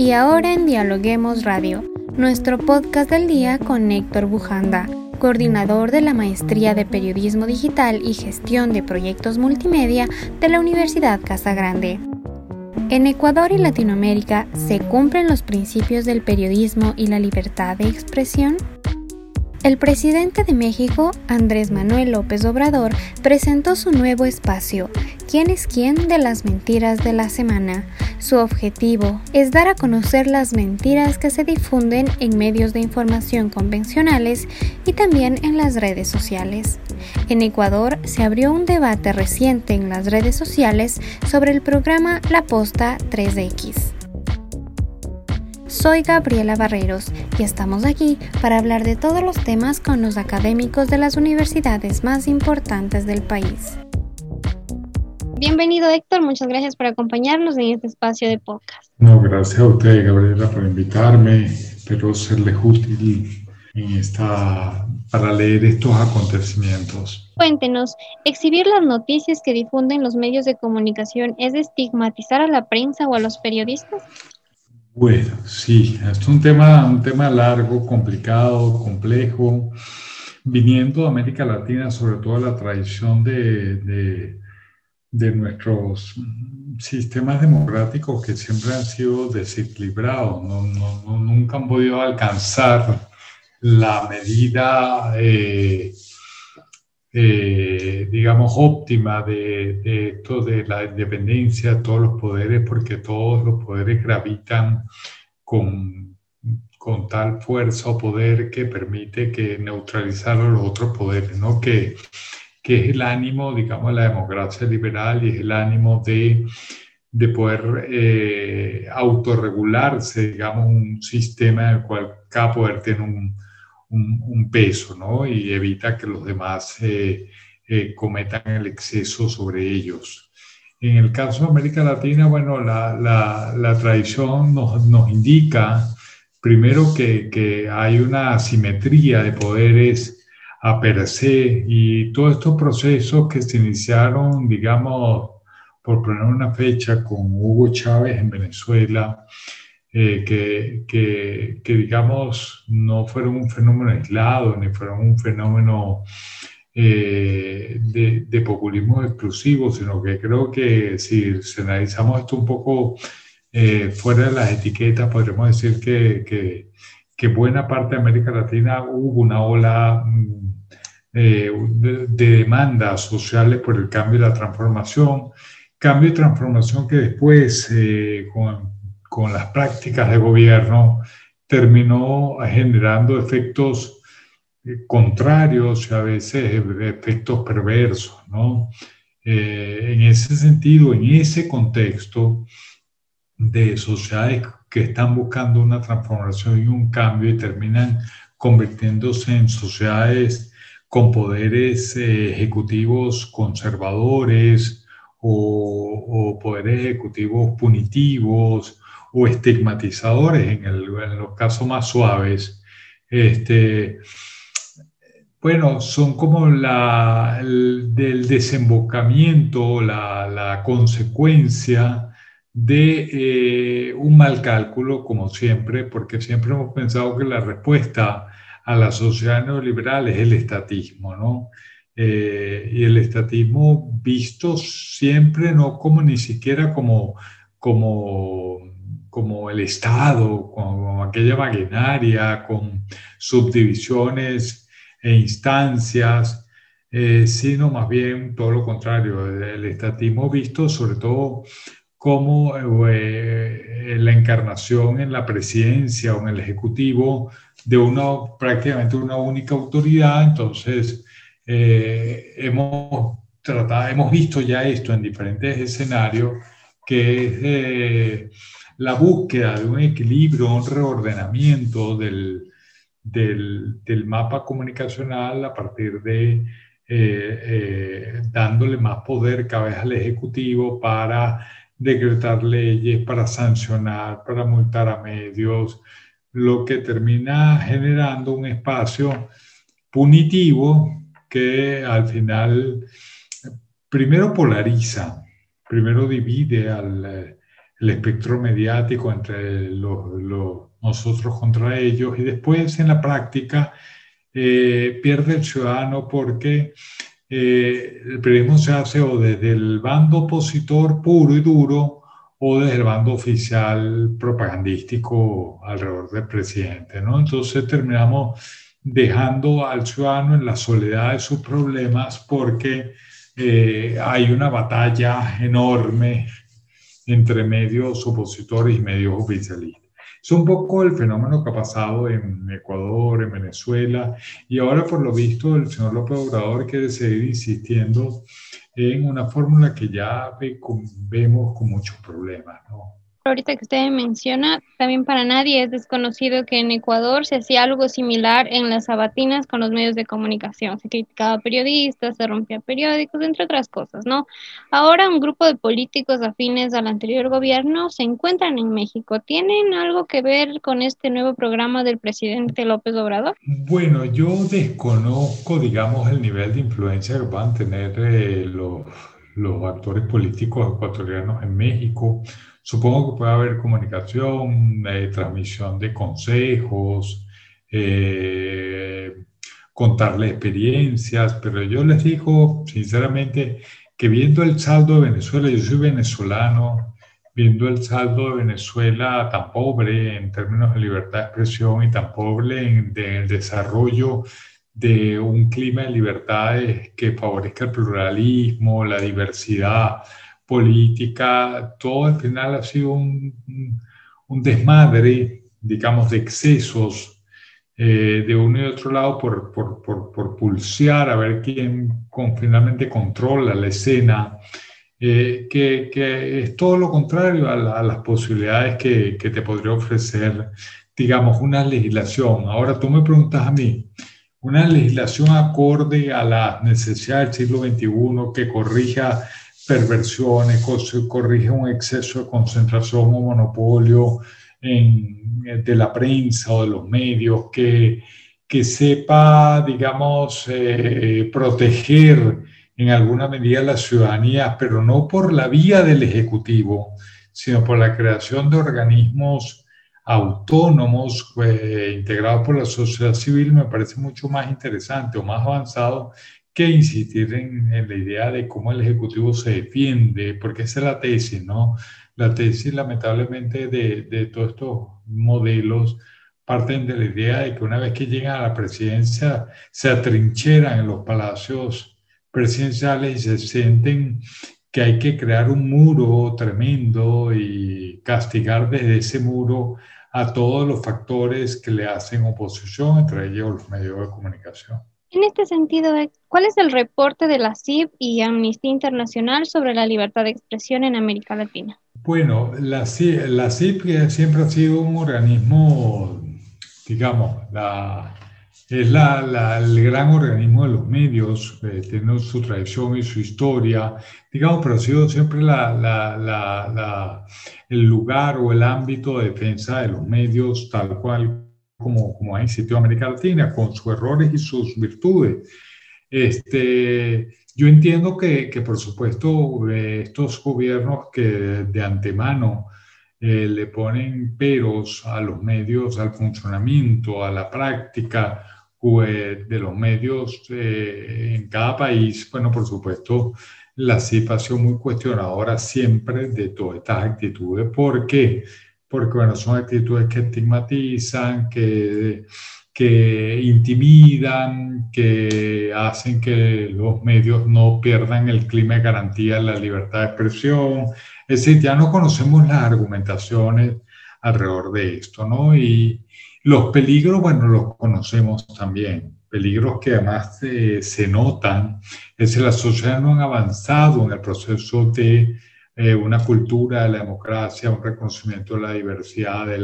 Y ahora en Dialoguemos Radio, nuestro podcast del día con Héctor Bujanda, coordinador de la Maestría de Periodismo Digital y Gestión de Proyectos Multimedia de la Universidad Casa Grande. En Ecuador y Latinoamérica se cumplen los principios del periodismo y la libertad de expresión. El presidente de México, Andrés Manuel López Obrador, presentó su nuevo espacio, ¿Quién es quién de las mentiras de la semana? Su objetivo es dar a conocer las mentiras que se difunden en medios de información convencionales y también en las redes sociales. En Ecuador se abrió un debate reciente en las redes sociales sobre el programa La Posta 3X. Soy Gabriela Barreros y estamos aquí para hablar de todos los temas con los académicos de las universidades más importantes del país. Bienvenido Héctor, muchas gracias por acompañarnos en este espacio de podcast. No, gracias a usted Gabriela por invitarme, espero serles útil en esta, para leer estos acontecimientos. Cuéntenos, ¿exhibir las noticias que difunden los medios de comunicación es estigmatizar a la prensa o a los periodistas? Bueno, sí, es un tema, un tema largo, complicado, complejo, viniendo de América Latina, sobre todo la tradición de, de, de nuestros sistemas democráticos que siempre han sido desequilibrados, no, no, nunca han podido alcanzar la medida eh, eh, digamos, óptima de, de, esto de la independencia de todos los poderes, porque todos los poderes gravitan con, con tal fuerza o poder que permite que neutralizar a los otros poderes, ¿no? Que, que es el ánimo, digamos, de la democracia liberal y es el ánimo de, de poder eh, autorregularse, digamos, un sistema en el cual cada poder tiene un, un, peso, ¿no? Y evita que los demás eh, eh, cometan el exceso sobre ellos. En el caso de América Latina, bueno, la, la, la tradición nos, nos, indica primero que, que, hay una asimetría de poderes a per se y todos estos procesos que se iniciaron, digamos, por poner una fecha con Hugo Chávez en Venezuela, eh, que, que, que, digamos, no fueron un fenómeno aislado, ni fueron un fenómeno eh, de, de, populismo exclusivo, sino que creo que si, analizamos esto un poco eh, fuera de las etiquetas, podríamos decir que, que, que, buena parte de América Latina hubo una ola mm, de, de demandas sociales por el cambio y la transformación, cambio y transformación que después, con con las prácticas de gobierno terminó generando efectos eh, contrarios y a veces efectos perversos, ¿no? Eh, en ese sentido, en ese contexto de sociedades que están buscando una transformación y un cambio y terminan convirtiéndose en sociedades con poderes eh, ejecutivos conservadores o, poderes ejecutivos punitivos o estigmatizadores en, los casos más suaves, este, bueno, son como la, el, del desembocamiento, la, la consecuencia de eh, un mal cálculo, como siempre, porque siempre hemos pensado que la respuesta a la sociedad neoliberal es el estatismo, ¿no? Eh, y el estatismo visto siempre no como ni siquiera como, como como el Estado, como aquella maquinaria, con subdivisiones e instancias, eh, sino más bien todo lo contrario, el estatismo visto sobre todo como eh, la encarnación en la presidencia o en el ejecutivo de una prácticamente una única autoridad, entonces eh, hemos tratado, hemos visto ya esto en diferentes escenarios que es la búsqueda de un equilibrio, un reordenamiento del, del, mapa comunicacional a partir de eh, eh, dándole más poder cada vez al Ejecutivo para decretar leyes, para sancionar, para multar a medios, lo que termina generando un espacio punitivo que al final primero polariza, primero divide al el espectro mediático entre nosotros contra ellos y después en la práctica eh, pierde el ciudadano porque eh, el periodismo se hace o desde el bando opositor puro y duro o desde el bando oficial propagandístico alrededor del presidente, ¿no? Entonces terminamos dejando al ciudadano en la soledad de sus problemas porque eh, hay una batalla enorme entre medios opositores y medios oficialistas. Es un poco el fenómeno que ha pasado en Ecuador, en Venezuela, y ahora por lo visto el señor López Obrador quiere seguir insistiendo en una fórmula que ya vemos con muchos problemas, ¿no? Ahorita que usted menciona, también para nadie es desconocido que en Ecuador se hacía algo similar en las sabatinas con los medios de comunicación. Se criticaba a periodistas, se rompía periódicos, entre otras cosas, ¿no? Ahora un grupo de políticos afines al anterior gobierno se encuentran en México. ¿Tienen algo que ver con este nuevo programa del presidente López Obrador? Bueno, yo desconozco, digamos, el nivel de influencia que van a tener eh, los, los actores políticos ecuatorianos en México Supongo que puede haber comunicación, eh, transmisión de consejos, eh, contarle experiencias, pero yo les digo sinceramente que viendo el saldo de Venezuela, yo soy venezolano, viendo el saldo de Venezuela tan pobre en términos de libertad de expresión y tan pobre en, el desarrollo de un clima de libertades que favorezca el pluralismo, la diversidad, política, todo al final ha sido un, un desmadre, digamos, de excesos eh, de uno y otro lado por, por, por, por, pulsear a ver quién con, finalmente controla la escena, eh, que, que, es todo lo contrario a, a las posibilidades que, que, te podría ofrecer, digamos, una legislación. Ahora tú me preguntas a mí, una legislación acorde a las necesidades del siglo XXI que corrija perversiones, corrige un exceso de concentración o monopolio en, de la prensa o de los medios, que, que sepa, digamos, eh, proteger en alguna medida la ciudadanía, pero no por la vía del Ejecutivo, sino por la creación de organismos autónomos eh, integrados por la sociedad civil, me parece mucho más interesante o más avanzado que insistir en, la idea de cómo el Ejecutivo se defiende, porque esa es la tesis, ¿no? La tesis, lamentablemente, de, de todos estos modelos parten de la idea de que una vez que llegan a la presidencia, se atrincheran en los palacios presidenciales y se sienten que hay que crear un muro tremendo y castigar desde ese muro a todos los factores que le hacen oposición, entre ellos los medios de comunicación. Este sentido, ¿cuál es el reporte de la CIP y Amnistía Internacional sobre la libertad de expresión en América Latina? Bueno, la, la CIP siempre ha sido un organismo, digamos, es la, el gran organismo de los medios, eh, tiene su tradición y su historia, digamos, pero ha sido siempre el lugar o el ámbito de defensa de los medios tal cual como, como ha existido América Latina, con sus errores y sus virtudes. Este, yo entiendo que, que por supuesto, estos gobiernos que de antemano eh, le ponen peros a los medios, al funcionamiento, a la práctica de los medios eh, en cada país, bueno, por supuesto, la situación muy cuestionadora siempre de todas estas actitudes. ¿Por qué? Porque bueno, son actitudes que estigmatizan, que, que intimidan, que hacen que los medios no pierdan el clima de garantía de la libertad de expresión. Es decir, ya no conocemos las argumentaciones alrededor de esto, ¿no? Y los peligros, bueno, los conocemos también. Peligros que además eh, se notan, es que la sociedad no han avanzado en el proceso de eh, una cultura de la democracia, un reconocimiento de la diversidad, de,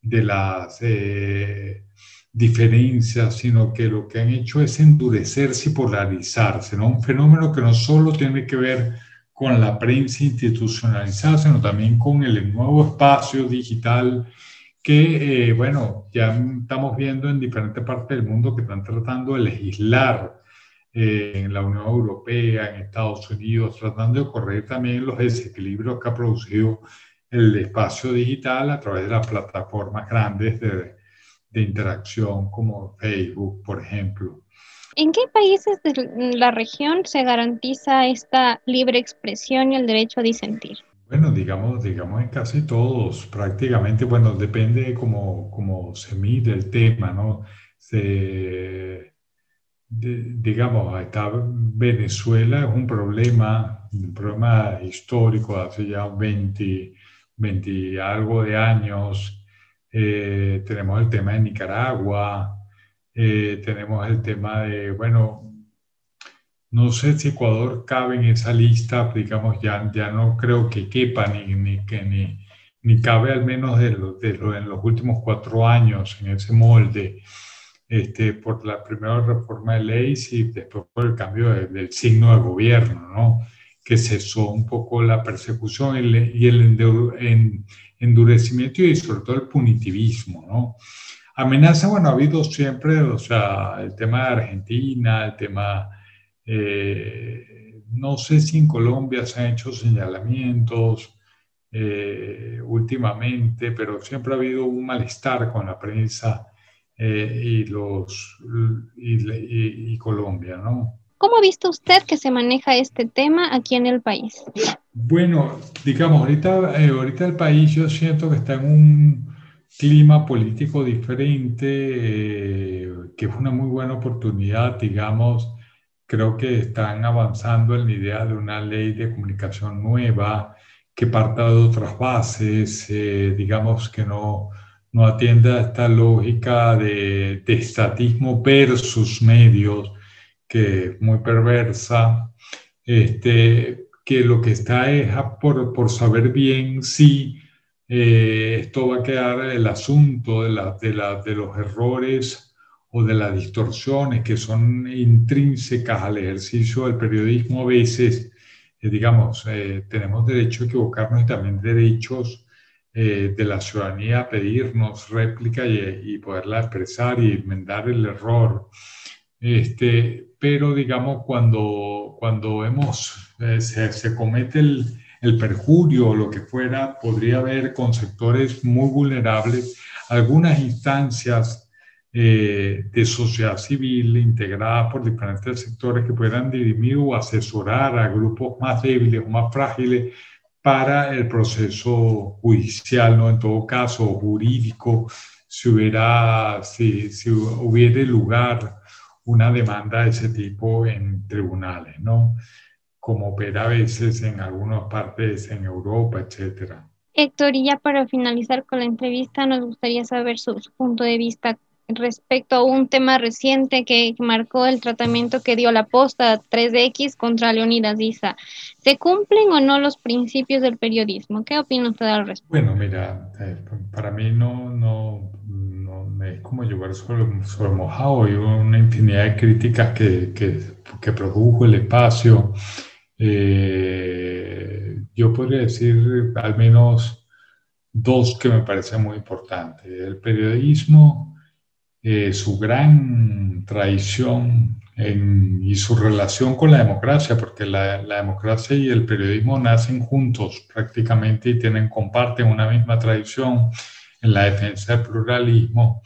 de las eh, diferencias, sino que lo que han hecho es endurecerse y polarizarse, ¿no? Un fenómeno que no solo tiene que ver con la prensa institucionalizada, sino también con el nuevo espacio digital que, eh, bueno, ya estamos viendo en diferentes partes del mundo que están tratando de legislar en la Unión Europea, en Estados Unidos, tratando de corregir también los desequilibrios que ha producido el espacio digital a través de las plataformas grandes de, de interacción como Facebook, por ejemplo. ¿En qué países de la región se garantiza esta libre expresión y el derecho a disentir? Bueno, digamos, digamos en casi todos, prácticamente, bueno, depende cómo, cómo se mide el tema, ¿no? Se, digamos, está Venezuela es un problema, un problema histórico hace ya 20, 20 algo de años. Eh, tenemos el tema de Nicaragua, eh, tenemos el tema de, bueno, no sé si Ecuador cabe en esa lista, digamos, ya, ya no creo que quepa ni, ni, ni, ni cabe al menos de, de en los últimos cuatro años en ese molde este, por la primera reforma de ley y después por el cambio del signo de gobierno, ¿no? que cesó un poco la persecución y el, endurecimiento y sobre todo el punitivismo. ¿no? Amenaza, bueno, ha habido siempre, o sea, el tema de Argentina, el tema, eh, no sé si en Colombia se han hecho señalamientos eh, últimamente, pero siempre ha habido un malestar con la prensa eh, y, los, y, Colombia, ¿no? ¿Cómo ha visto usted que se maneja este tema aquí en el país? Bueno, digamos, ahorita, eh, ahorita el país yo siento que está en un clima político diferente, eh, que es una muy buena oportunidad, digamos, creo que están avanzando en la idea de una ley de comunicación nueva que parta de otras bases, digamos que no, no atiende a esta lógica de, estatismo versus medios, que es muy perversa, este, que lo que está es por, por saber bien si eh, esto va a quedar el asunto de, la, de, la, de los errores o de las distorsiones que son intrínsecas al ejercicio del periodismo. A veces, eh, digamos, eh, tenemos derecho a equivocarnos y también derechos eh, de la ciudadanía pedirnos réplica y, poderla expresar y enmendar el error. Este, pero digamos, cuando, cuando hemos, eh, se, comete el, el perjurio o lo que fuera, podría haber con sectores muy vulnerables algunas instancias eh, de sociedad civil integradas por diferentes sectores que puedan dirimir o asesorar a grupos más débiles o más frágiles para el proceso judicial, ¿no? En todo caso, jurídico, si hubiera, si, si hubiera lugar una demanda de ese tipo en tribunales, ¿no? Como opera a veces en algunas partes en Europa, etcétera. Héctor, y ya para finalizar con la entrevista, nos gustaría saber su punto de vista respecto a un tema reciente que marcó el tratamiento que dio la posta 3X contra Leonidas Issa. ¿Se cumplen o no los principios del periodismo? ¿Qué opina usted al respecto? Bueno, mira, eh, para mí no, no, no, es como llevar sobre, sobre mojado. Hay una infinidad de críticas que, que, que produjo el espacio. Eh, yo podría decir al menos dos que me parecen muy importantes. El periodismo eh, su gran traición y su relación con la democracia, porque la, democracia y el periodismo nacen juntos prácticamente y tienen, comparten una misma tradición en la defensa del pluralismo.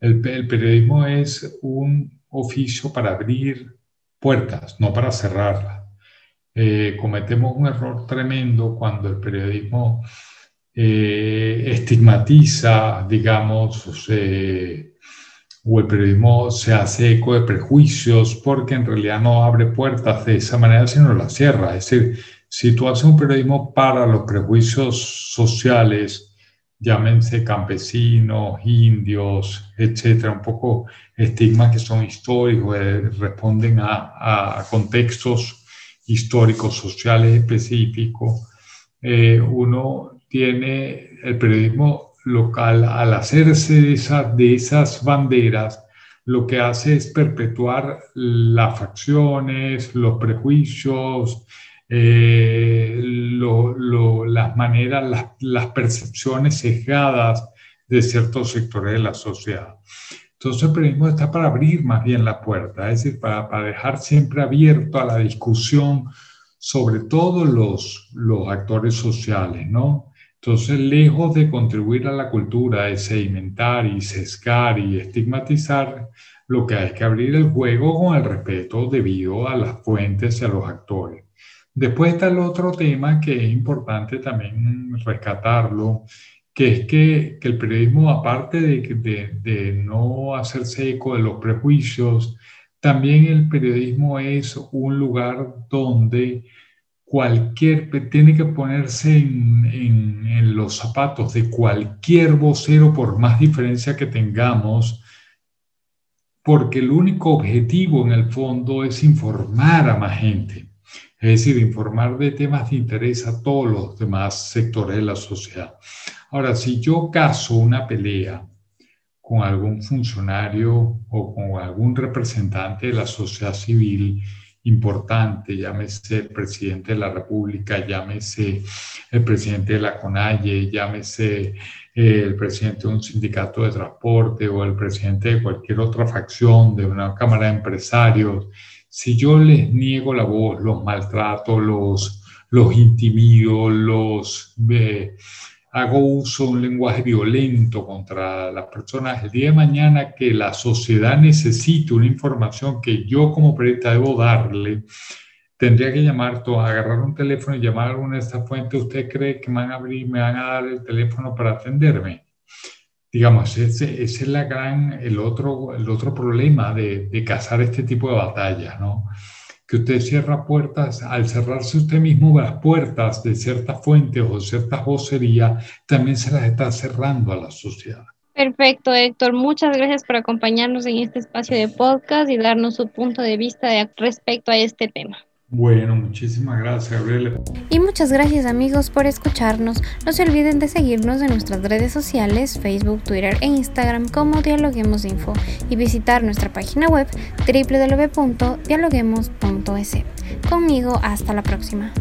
El, periodismo es un oficio para abrir puertas, no para cerrarlas. Eh, cometemos un error tremendo cuando el periodismo eh, estigmatiza, digamos, o el periodismo se hace eco de prejuicios porque en realidad no abre puertas de esa manera, sino las cierra. Es decir, si tú haces un periodismo para los prejuicios sociales, llámense campesinos, indios, etcétera, un poco estigmas que son históricos, eh, responden a, contextos históricos, sociales específicos, eh, uno tiene el periodismo local, al hacerse de, esas banderas, lo que hace es perpetuar las facciones, los prejuicios, eh, las maneras, las, las, percepciones sesgadas de ciertos sectores de la sociedad. Entonces el periodismo está para abrir más bien la puerta, es decir, para, para dejar siempre abierto a la discusión sobre todos los, los actores sociales, ¿no? Entonces, lejos de contribuir a la cultura, de sedimentar y sesgar y estigmatizar, lo que hay que abrir el juego con el respeto debido a las fuentes y a los actores. Después está el otro tema que es importante también rescatarlo, que es que, que el periodismo, aparte de, de, de, no hacerse eco de los prejuicios, también el periodismo es un lugar donde cualquier, tiene que ponerse en, en, en los zapatos de cualquier vocero, por más diferencia que tengamos, porque el único objetivo en el fondo es informar a más gente, es decir, informar de temas de interés a todos los demás sectores de la sociedad. Ahora, si yo caso una pelea con algún funcionario o con algún representante de la sociedad civil importante, llámese el presidente de la República, llámese el presidente de la CONAIE, llámese el presidente de un sindicato de transporte o el presidente de cualquier otra facción de una cámara de empresarios, si yo les niego la voz, los maltrato, los, los intimido, los eh, hago uso de un lenguaje violento contra las personas, el día de mañana que la sociedad necesite una información que yo como periodista debo darle, tendría que llamar, agarrar un teléfono y llamar a alguna de estas fuentes, ¿usted cree que me van a abrir, me van a dar el teléfono para atenderme? Digamos, ese, ese es la gran, el otro, el otro problema de, de cazar este tipo de batallas, ¿no? Que usted cierra puertas, al cerrarse usted mismo las puertas de ciertas fuentes o ciertas vocerías, también se las está cerrando a la sociedad. Perfecto, Héctor. Muchas gracias por acompañarnos en este espacio de podcast y darnos su punto de vista de, respecto a este tema. Bueno, muchísimas gracias, Gabriela. Y muchas gracias amigos por escucharnos. No se olviden de seguirnos en nuestras redes sociales, Facebook, Twitter e Instagram como Dialoguemos Info y visitar nuestra página web www.dialoguemos.es. Conmigo, hasta la próxima.